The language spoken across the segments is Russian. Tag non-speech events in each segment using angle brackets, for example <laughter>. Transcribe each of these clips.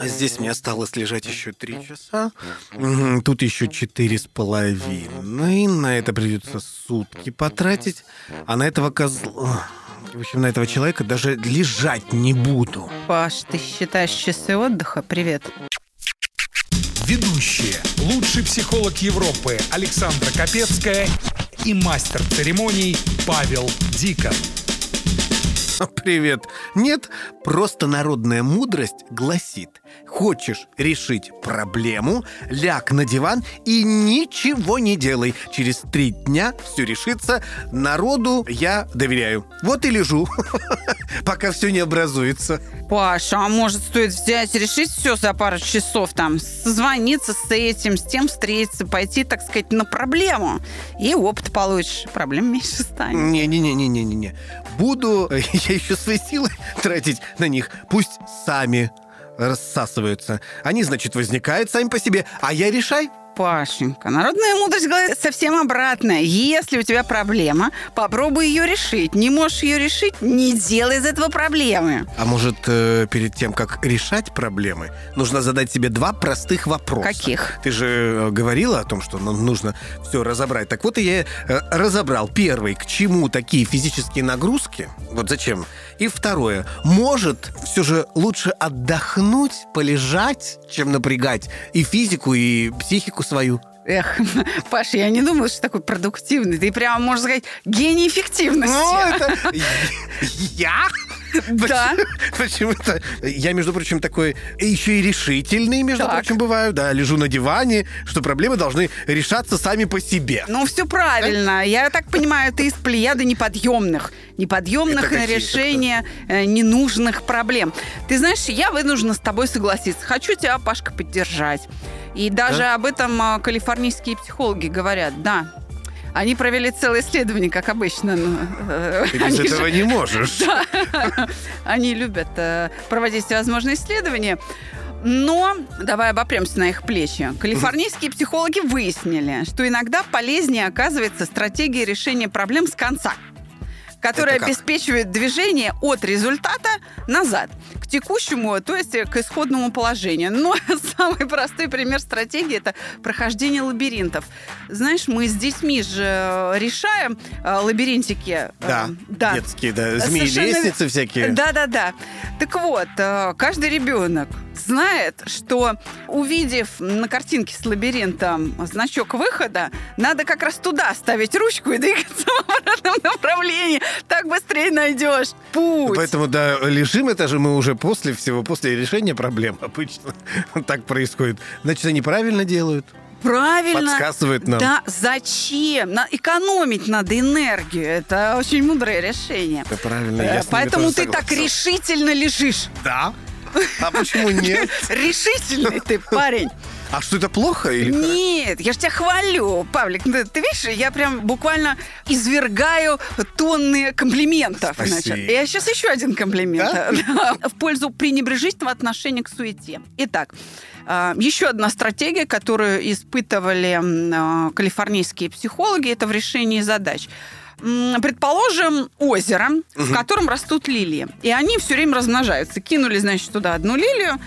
здесь мне осталось лежать еще три часа. Тут еще четыре с половиной. На это придется сутки потратить. А на этого козла... В общем, на этого человека даже лежать не буду. Паш, ты считаешь часы отдыха? Привет. Ведущие. Лучший психолог Европы Александра Капецкая и мастер церемоний Павел Дикон. <laughs> Привет. Нет, просто народная мудрость гласит. Хочешь решить проблему, ляг на диван и ничего не делай. Через три дня все решится. Народу я доверяю. Вот и лежу, <laughs> пока все не образуется. Паша, а может стоит взять, решить все за пару часов, там, созвониться с этим, с тем встретиться, пойти, так сказать, на проблему. И опыт получишь, проблем меньше станет. Не-не-не-не-не-не. Буду <laughs> я еще свои силы <laughs> тратить на них. Пусть сами рассасываются. Они, значит, возникают сами по себе, а я решай. Пашенька, народная мудрость говорит совсем обратное. Если у тебя проблема, попробуй ее решить. Не можешь ее решить, не делай из этого проблемы. А может, э, перед тем, как решать проблемы, нужно задать себе два простых вопроса. Каких? Ты же э, говорила о том, что нам нужно все разобрать. Так вот, и я э, разобрал. Первый, к чему такие физические нагрузки? Вот зачем? И второе, может, все же лучше отдохнуть, полежать, чем напрягать и физику, и психику свою. Эх, <laughs> Паша, я не думала, что такой продуктивный. Ты прямо, можно сказать, гений эффективности. Ну, это... <laughs> Я? <laughs> Да. <laughs> Почему-то я, между прочим, такой еще и решительный, между Так. прочим, бываю. Да, лежу на диване, что проблемы должны решаться сами по себе. Ну, все правильно. Я так понимаю, ты из плеяды неподъемных. Неподъемных на решение э, ненужных проблем. Ты знаешь, я вынуждена с тобой согласиться. Хочу тебя, Пашка, поддержать. И даже об этом э, калифорнийские психологи говорят. Да, они провели целое исследование, как обычно. Э, Ты без этого не можешь. <laughs> Они любят э, проводить всевозможные исследования. Но давай обопремся на их плечи. Калифорнийские психологи выяснили, что иногда полезнее оказывается стратегия решения проблем с конца, которая обеспечивает движение от результата назад к текущему, то есть к исходному положению. Но <laughs> самый простой пример стратегии – это прохождение лабиринтов. Знаешь, мы с детьми же решаем э, лабиринтики. э, Да, да. детские, да, змеи, Совершенно- всякие. Да-да-да. Так вот, э, каждый ребенок знает, что увидев на картинке с лабиринтом значок выхода, надо как раз туда ставить ручку и двигаться <laughs> в обратном направлении. Так быстрее найдешь путь. Поэтому, да, лежим, это же мы уже после всего, после решения проблем <laughs> обычно так происходит. Значит, они правильно делают. Правильно. Подсказывают нам. Да, зачем? На- экономить надо энергию. Это очень мудрое решение. Это правильно, Э, я ними Поэтому ты так согласен. решительно лежишь. Да. А почему нет? <laughs> Решительный ты парень. А что это плохо или? Нет, я же тебя хвалю, Павлик. Ну, Ты видишь, я прям буквально извергаю тонны комплиментов. Спасибо. Значит. Я сейчас еще один комплимент. Да, <laughs> В пользу пренебрежительного отношения к суете. Итак, а, еще одна стратегия, которую испытывали а, калифорнийские психологи, это в решении задач. Предположим, озеро, в котором растут лилии. И они все время размножаются. Кинули, значит, туда одну лилию,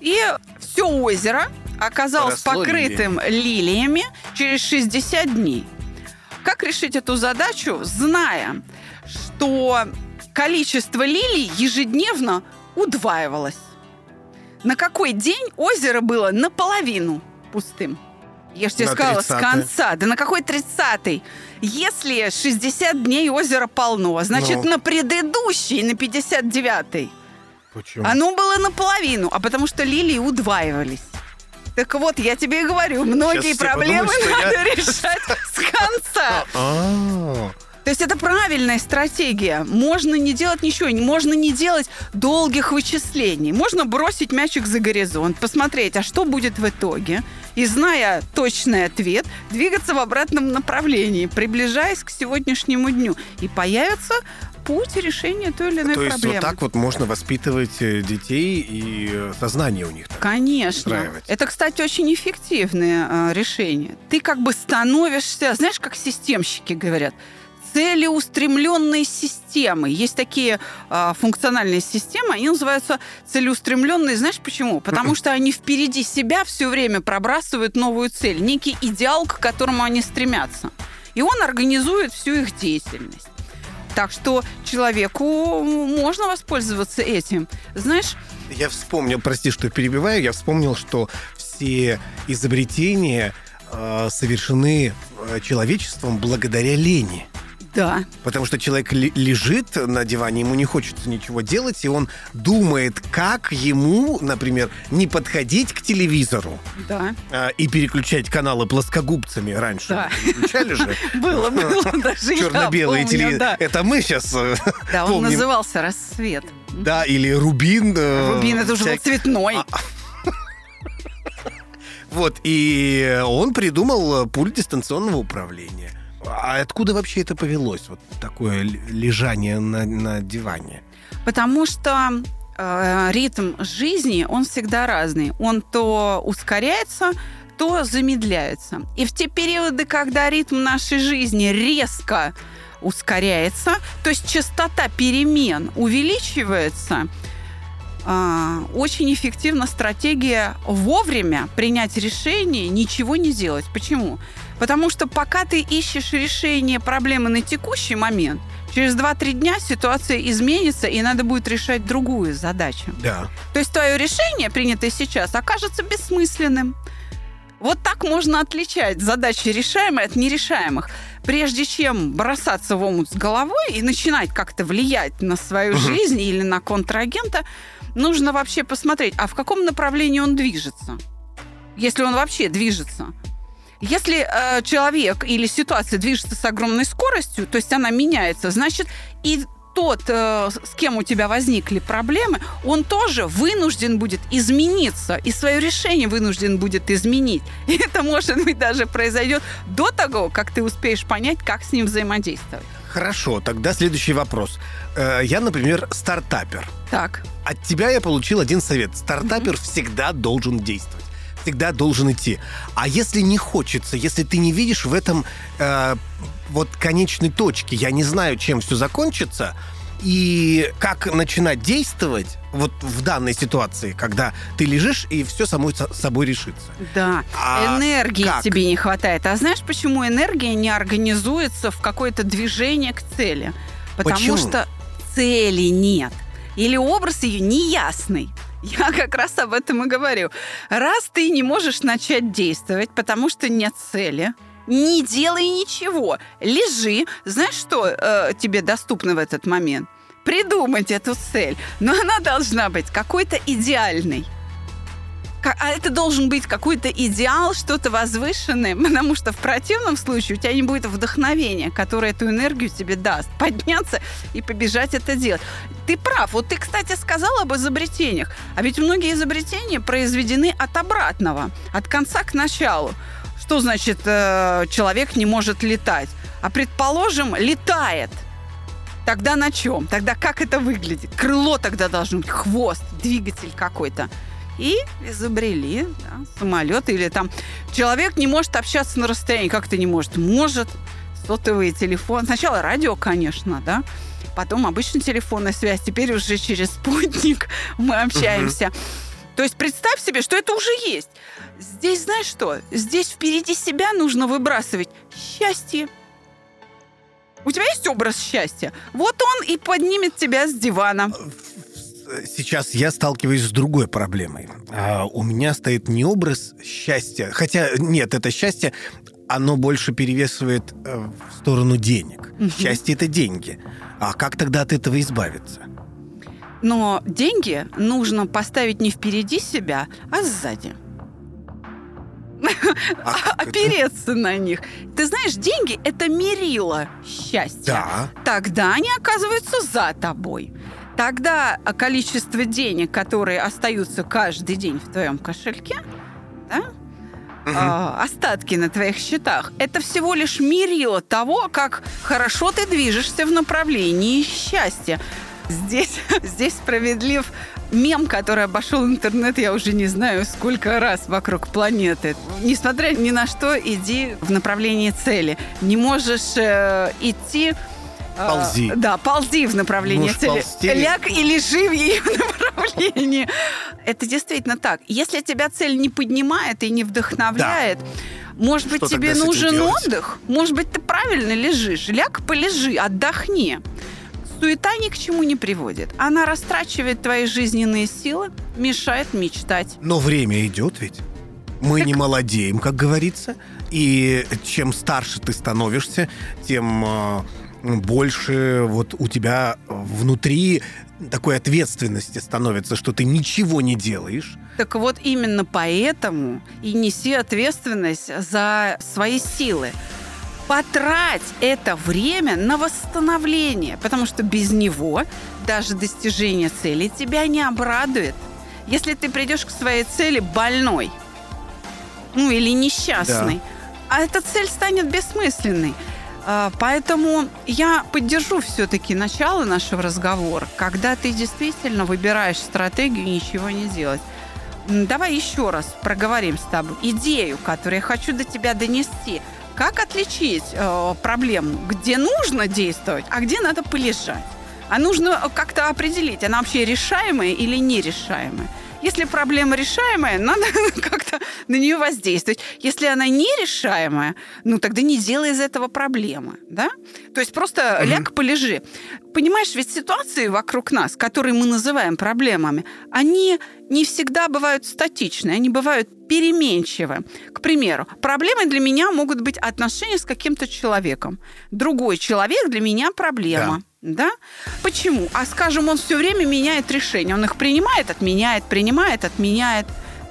и все озеро оказалось Поросло покрытым лилиями через 60 дней. Как решить эту задачу, зная, что количество лилий ежедневно удваивалось? На какой день озеро было наполовину пустым? Я же тебе На сказала, с 30-е. конца. Да на какой 30-й? Если 60 дней озеро полно, значит, Ну. на предыдущий, на 59-й, Почему? оно было наполовину, а потому что лилии удваивались. Так вот, я тебе и говорю, многие Сейчас проблемы подумают, <laughs> надо я- решать с конца. То есть это правильная стратегия. Можно не делать ничего, можно не делать долгих вычислений. Можно бросить мячик за горизонт, посмотреть, а что будет в итоге. И зная точный ответ, двигаться в обратном направлении, приближаясь к сегодняшнему дню. И появится путь решения той или иной То есть проблемы. вот так вот можно воспитывать э, детей и э, сознание у них. Конечно. Это, кстати, очень эффективное э, решение. Ты как бы становишься, знаешь, как системщики говорят, целеустремленные системы. Есть такие э, функциональные системы, они называются целеустремленные. Знаешь почему? Потому что они впереди себя все время пробрасывают новую цель, некий идеал, к которому они стремятся. И он организует всю их деятельность. Так что человеку можно воспользоваться этим. Знаешь, Я вспомнил, прости, что перебиваю, я вспомнил, что все изобретения э, совершены человечеством благодаря лени. Да, Потому что человек лежит на диване, ему не хочется ничего делать, и он думает, как ему, например, не подходить к телевизору да. а, и переключать каналы плоскогубцами раньше. Да. Переключали же? <laughs> Было, было, <laughs> даже Черно-белые телевизоры. Это мы сейчас <laughs> Да, он назывался «Рассвет». Да, или Рубин. э, Рубин, это уже был цветной. А, Вот, и он придумал э, пульт дистанционного управления. А откуда вообще это повелось, вот такое лежание на, на диване? Потому что э, ритм жизни, он всегда разный. Он то ускоряется, то замедляется. И в те периоды, когда ритм нашей жизни резко ускоряется, то есть частота перемен увеличивается, а, очень эффективна стратегия вовремя принять решение, ничего не делать. Почему? Потому что пока ты ищешь решение проблемы на текущий момент, через 2-3 дня ситуация изменится, и надо будет решать другую задачу. Да. То есть твое решение, принятое сейчас, окажется бессмысленным. Вот так можно отличать задачи решаемые от нерешаемых. Прежде чем бросаться в омут с головой и начинать как-то влиять на свою жизнь или на контрагента, нужно вообще посмотреть, а в каком направлении он движется. Если он вообще движется. Если э, человек или ситуация движется с огромной скоростью, то есть она меняется, значит и тот, э, с кем у тебя возникли проблемы, он тоже вынужден будет измениться, и свое решение вынужден будет изменить. <laughs> И это, может быть, даже произойдет до того, как ты успеешь понять, как с ним взаимодействовать. Хорошо, тогда следующий вопрос. Э, Я, например, стартапер. Так, От тебя я получил один совет. Стартапер всегда должен действовать. Всегда должен идти. А если не хочется, если ты не видишь в этом э, вот конечной точки, я не знаю, чем все закончится, и как начинать действовать вот в данной ситуации, когда ты лежишь и все самой со- собой решится. да. А энергии как? тебе не хватает. А знаешь, почему энергия не организуется в какое-то движение к цели? Потому Почему? что цели нет. Или образ ее неясный. Я как раз об этом и говорю. Раз ты не можешь начать действовать, потому что нет цели, не делай ничего. Лежи. Знаешь, что э, тебе доступно в этот момент? Придумать эту цель. Но она должна быть какой-то идеальной. А это должен быть какой-то идеал, что-то возвышенное, потому что в противном случае у тебя не будет вдохновения, которое эту энергию тебе даст. <laughs> Подняться и побежать это делать. Ты прав. Вот ты, кстати, сказал об изобретениях. А ведь многие изобретения произведены от обратного, от конца к началу. Что значит э, человек не может летать? А предположим, летает. Тогда на чем? Тогда как это выглядит? Крыло тогда должно быть, хвост, двигатель какой-то. И изобрели да, самолет или там человек не может общаться на расстоянии. Как это не может? Может. Сотовый телефон. Сначала радио, конечно, да. Потом обычная телефонная связь. Теперь уже через спутник мы общаемся. То есть представь себе, что это уже есть. Здесь, знаешь что? Здесь впереди себя нужно выбрасывать счастье. У тебя есть образ счастья? Вот он и поднимет тебя с дивана. Сейчас я сталкиваюсь с другой проблемой. А, у меня стоит не образ счастья, хотя нет, это счастье, оно больше перевесывает э, в сторону денег. Счастье это деньги. А как тогда от этого избавиться? Но деньги нужно поставить не впереди себя, а сзади. А это? опереться на них. Ты знаешь, деньги – это мерило счастья. Да. Тогда они оказываются за тобой. Тогда количество денег, которые остаются каждый день в твоем кошельке, да, а, остатки на твоих счетах, это всего лишь мерило того, как хорошо ты движешься в направлении счастья. Здесь, <laughs> здесь справедлив мем, который обошел интернет, я уже не знаю, сколько раз вокруг планеты. Несмотря ни на что, иди в направлении цели. Не можешь э, идти... э, Ползи. да, ползи в направлении Можешь цели. ползти. Ляг и лежи в ее <laughs> направлении. Это действительно так. Если тебя цель не поднимает и не вдохновляет, может быть, Что тебе нужен отдых? Может быть, ты правильно лежишь? Ляг, полежи, отдохни. Суета ни к чему не приводит. Она растрачивает твои жизненные силы, мешает мечтать. Но время идет ведь. Мы не молодеем, как говорится. И чем старше ты становишься, тем э, больше вот у тебя внутри такой ответственности становится, что ты ничего не делаешь. Так вот, именно поэтому и неси ответственность за свои силы. Потрать это время на восстановление, потому что без него даже достижение цели тебя не обрадует. Если ты придешь к своей цели больной, ну или несчастный, а эта цель станет бессмысленной. А, Поэтому я поддержу все-таки начало нашего разговора, когда ты действительно выбираешь стратегию ничего не делать. Давай еще раз проговорим с тобой идею, которую я хочу до тебя донести. Как отличить э, проблему, где нужно действовать, а где надо полежать? А нужно э, как-то определить, она вообще решаемая или нерешаемая. Если проблема решаемая, надо <laughs> как-то на нее воздействовать. Если она нерешаемая, ну тогда не делай из этого проблемы, да? То есть просто Мгм. ляг, полежи. Понимаешь, ведь ситуации вокруг нас, которые мы называем проблемами, они не всегда бывают статичны, они бывают переменчивы. К примеру, проблемой для меня могут быть отношения с каким-то человеком. Другой человек для меня проблема. Да. Почему? А скажем, он все время меняет решения. Он их принимает, отменяет, принимает, отменяет.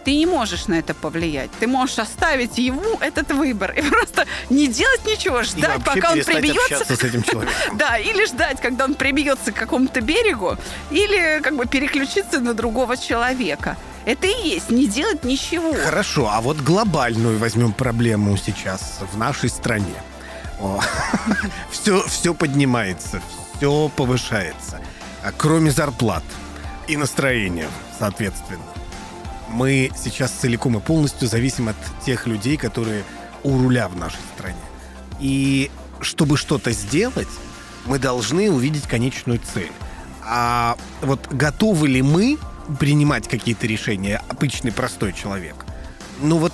Ты не можешь на это повлиять. Ты можешь оставить ему этот выбор и <laughs> просто не делать ничего, ждать, пока он прибьется с этим <laughs> да, или ждать, когда он прибьется к какому-то берегу, или как бы переключиться на другого человека. Это и есть не делать ничего. Хорошо, а вот глобальную возьмем проблему сейчас в нашей стране. Все, <laughs> все поднимается, все повышается. А Кроме зарплат и настроения, соответственно. Мы сейчас целиком и полностью зависим от тех людей, которые у руля в нашей стране. И чтобы что-то сделать, мы должны увидеть конечную цель. А вот готовы ли мы принимать какие-то решения, обычный простой человек? Ну вот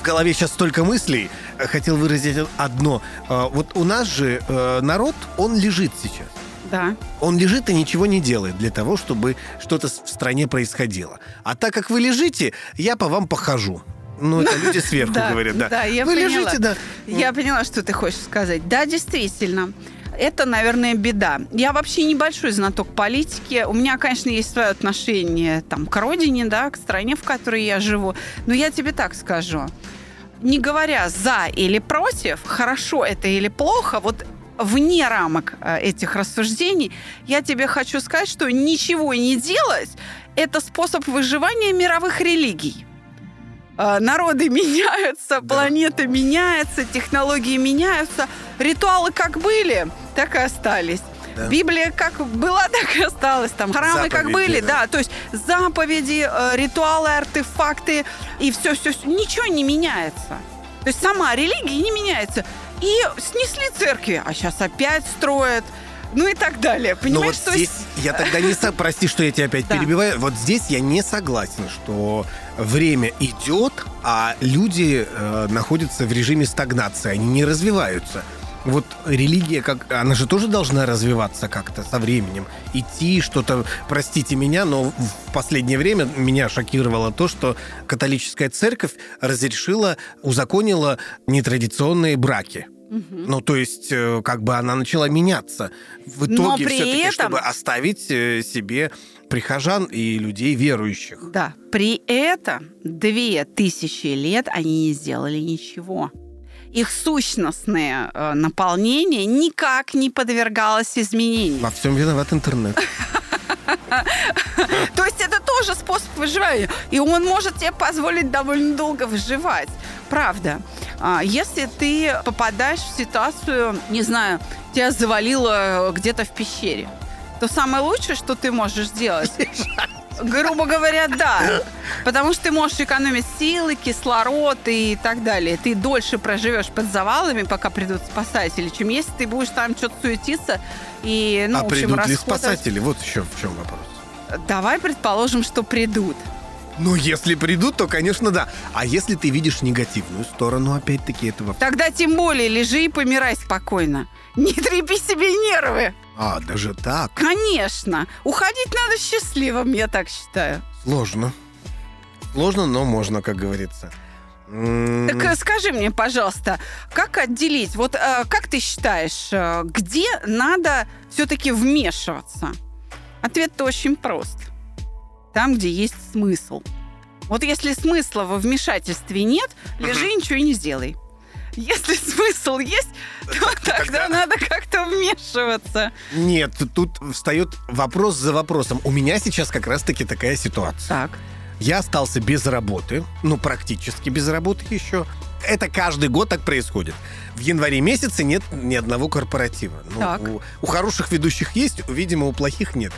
в голове сейчас столько мыслей. Э, Хотел выразить одно. Э, Вот у нас же э, народ, он лежит сейчас. Да. Он лежит и ничего не делает для того, чтобы что-то в стране происходило. А так как вы лежите, я по вам похожу. Ну, это <laughs> люди сверху говорят, да. да, я вы поняла. лежите, да. Я поняла, что ты хочешь сказать. Да, действительно. Это, наверное, беда. Я вообще небольшой знаток политики. У меня, конечно, есть свое отношение там, к родине, да, к стране, в которой я живу. Но я тебе так скажу. Не говоря за или против, хорошо это или плохо, вот вне рамок э, этих рассуждений, я тебе хочу сказать, что ничего не делать – это способ выживания мировых религий. Э, Народы <laughs> меняются, планета меняется, технологии меняются. Ритуалы как были, так и остались. Да. Библия как была, <laughs> так и осталась. Там храмы как Заповеди, были, да. да. То есть заповеди, э, ритуалы, артефакты и все, все, ничего не меняется. То есть сама религия не меняется. И снесли церкви, а сейчас опять строят. Ну и так далее. Но Понимаешь, вот то здесь есть я тогда не со... Прости, что я тебя опять <laughs> Да. перебиваю. Вот здесь я не согласен, что время идет, а люди э, находятся в режиме стагнации, они не развиваются. Вот религия, как она же тоже должна развиваться как-то со временем, идти что-то. Простите меня, но в последнее время меня шокировало то, что католическая церковь разрешила, узаконила нетрадиционные браки. Ну, то есть, э, как бы она начала меняться. В итоге все-таки, этом- чтобы оставить э, себе прихожан и людей верующих. Да. При этом две тысячи лет они не сделали ничего. Их сущностное э, наполнение никак не подвергалось изменению. Во всем виноват интернет. <laughs> То есть это тоже способ выживания. И он может тебе позволить довольно долго выживать. Правда. А, Если ты попадаешь в ситуацию, не знаю, тебя завалило где-то в пещере, то самое лучшее, что ты можешь сделать, <laughs> грубо говоря, да. Потому что ты можешь экономить силы, кислород и так далее. Ты дольше проживешь под завалами, пока придут спасатели, чем если ты будешь там что-то суетиться и, ну, а в общем, придут ли спасатели? Вот еще в чем вопрос. Давай предположим, что придут. Ну, если придут, то, конечно, да. А если ты видишь негативную сторону, опять-таки, этого... Тогда тем более лежи и помирай спокойно. Не трепи себе нервы. А, даже так? Конечно. Уходить надо счастливым, я так считаю. Сложно. Сложно, но можно, как говорится. Так э, скажи мне, пожалуйста, как отделить? Вот э, как ты считаешь, э, где надо все-таки вмешиваться? Ответ-то очень прост. Там, где есть смысл. Вот если смысла во вмешательстве нет, лежи и ничего не сделай. Если смысл есть, то тогда надо как-то вмешиваться. Нет, тут встает вопрос за вопросом. У меня сейчас как раз-таки такая ситуация. Так. Я остался без работы, ну, практически без работы еще. Это каждый год так происходит. В январе месяце нет ни одного корпоратива. Ну, Так. У, у хороших ведущих есть, видимо, у плохих нет.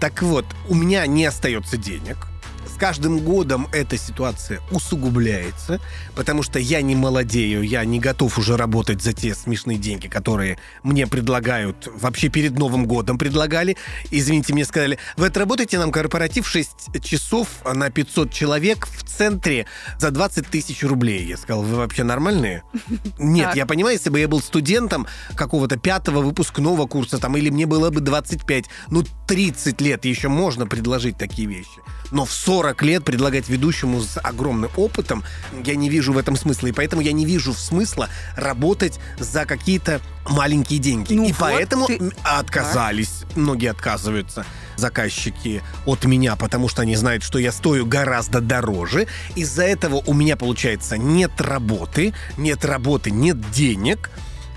Так вот, у меня не остается денег. С каждым годом эта ситуация усугубляется, потому что я не молодею, я не готов уже работать за те смешные деньги, которые мне предлагают, вообще перед Новым годом предлагали. Извините, мне сказали, вы отработаете нам корпоратив 6 часов на 500 человек в центре за 20 тысяч рублей. Я сказал, вы вообще нормальные? <laughs> Нет, я понимаю, если бы я был студентом какого-то пятого выпускного курса, там, или мне было бы 25, ну, 30 лет еще можно предложить такие вещи. Но в 40 лет предлагать ведущему с огромным опытом, я не вижу в этом смысла. И поэтому я не вижу смысла работать за какие-то маленькие деньги. Ну и вот поэтому ты- отказались, многие отказываются заказчики от меня, потому что они знают, что я стою гораздо дороже. Из-за этого у меня, получается, нет работы, нет работы, нет денег.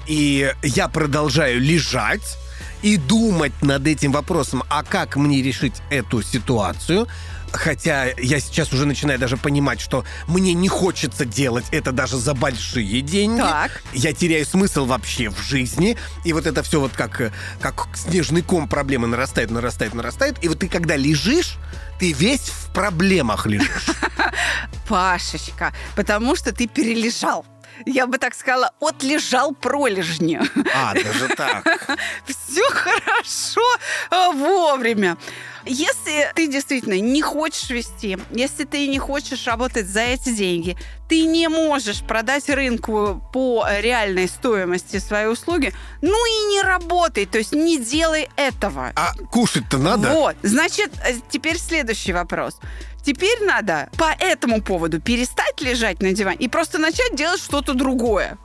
И я продолжаю лежать и думать над этим вопросом, а как мне решить эту ситуацию. Хотя я сейчас уже начинаю даже понимать, что мне не хочется делать это даже за большие деньги. Так. Я теряю смысл вообще в жизни. И вот это все вот как, э, как снежный ком проблемы нарастает, нарастает, нарастает. И вот ты когда лежишь, ты весь в проблемах лежишь. <laughs> Пашечка, потому что ты перележал. Я бы так сказала, отлежал пролежни. А, даже так. <laughs> Все хорошо а, вовремя. Если ты действительно не хочешь вести, если ты не хочешь работать за эти деньги, ты не можешь продать рынку по реальной стоимости свои услуги, ну и не работай, то есть не делай этого. А кушать-то надо? Вот, значит, э, теперь следующий вопрос. Теперь надо по этому поводу перестать лежать на диване и просто начать делать что-то другое.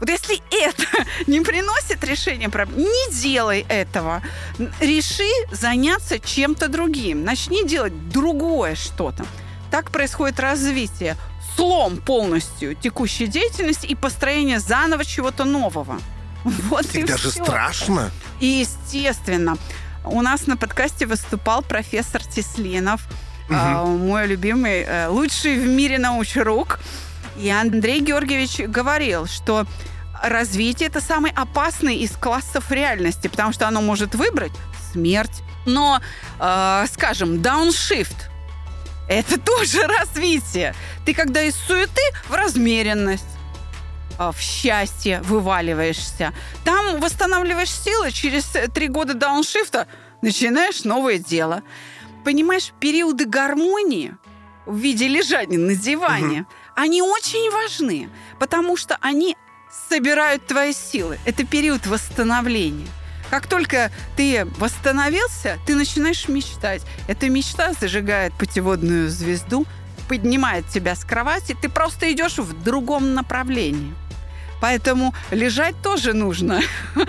Вот если это <laughs> не приносит решения проблем, не делай этого. Реши заняться чем-то другим. Начни делать другое что-то. Так происходит развитие. Слом полностью текущей деятельности и построение заново чего-то нового. <laughs> Вот и даже всё. страшно. И, естественно, у нас на подкасте выступал профессор Теслинов, э, мой любимый, э, лучший в мире научрук. И Андрей Георгиевич говорил, что развитие это самый опасный из классов реальности, потому что оно может выбрать смерть. Но, э, скажем, дауншифт это <laughs> тоже развитие. Ты когда из суеты в размеренность а, в счастье вываливаешься. Там восстанавливаешь силы, через э, три года дауншифта начинаешь новое дело. Понимаешь, периоды гармонии в виде лежания на диване, они очень важны, потому что они собирают твои силы. Это период восстановления. Как только ты восстановился, ты начинаешь мечтать. Эта мечта зажигает путеводную звезду, поднимает тебя с кровати, ты просто идешь в другом направлении. Поэтому лежать тоже нужно <laughs>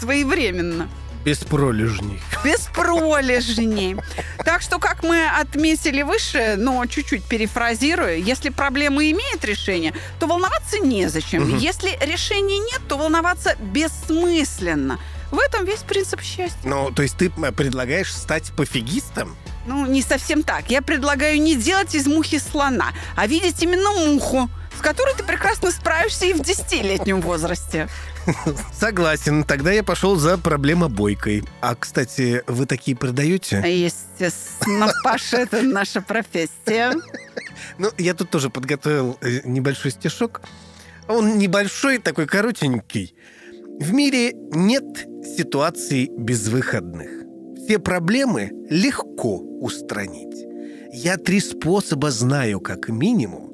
своевременно. Без пролежней. Без пролежней. Так что, как мы отметили выше, но чуть-чуть перефразируя, если проблема имеет решение, то волноваться незачем. Угу. Если решения нет, то волноваться бессмысленно. В этом весь принцип счастья. Ну, то есть ты предлагаешь стать пофигистом? Ну, не совсем так. Я предлагаю не делать из мухи слона, а видеть именно муху, с которой ты прекрасно справишься и в десятилетнем возрасте. Согласен. Тогда я пошел за проблемобойкой. А, кстати, вы такие продаете? Естественно, Паша, это наша профессия. Ну, я тут тоже подготовил э, небольшой стишок. Он небольшой, такой коротенький. В мире нет ситуаций безвыходных. Все проблемы легко устранить. Я три способа знаю, как минимум.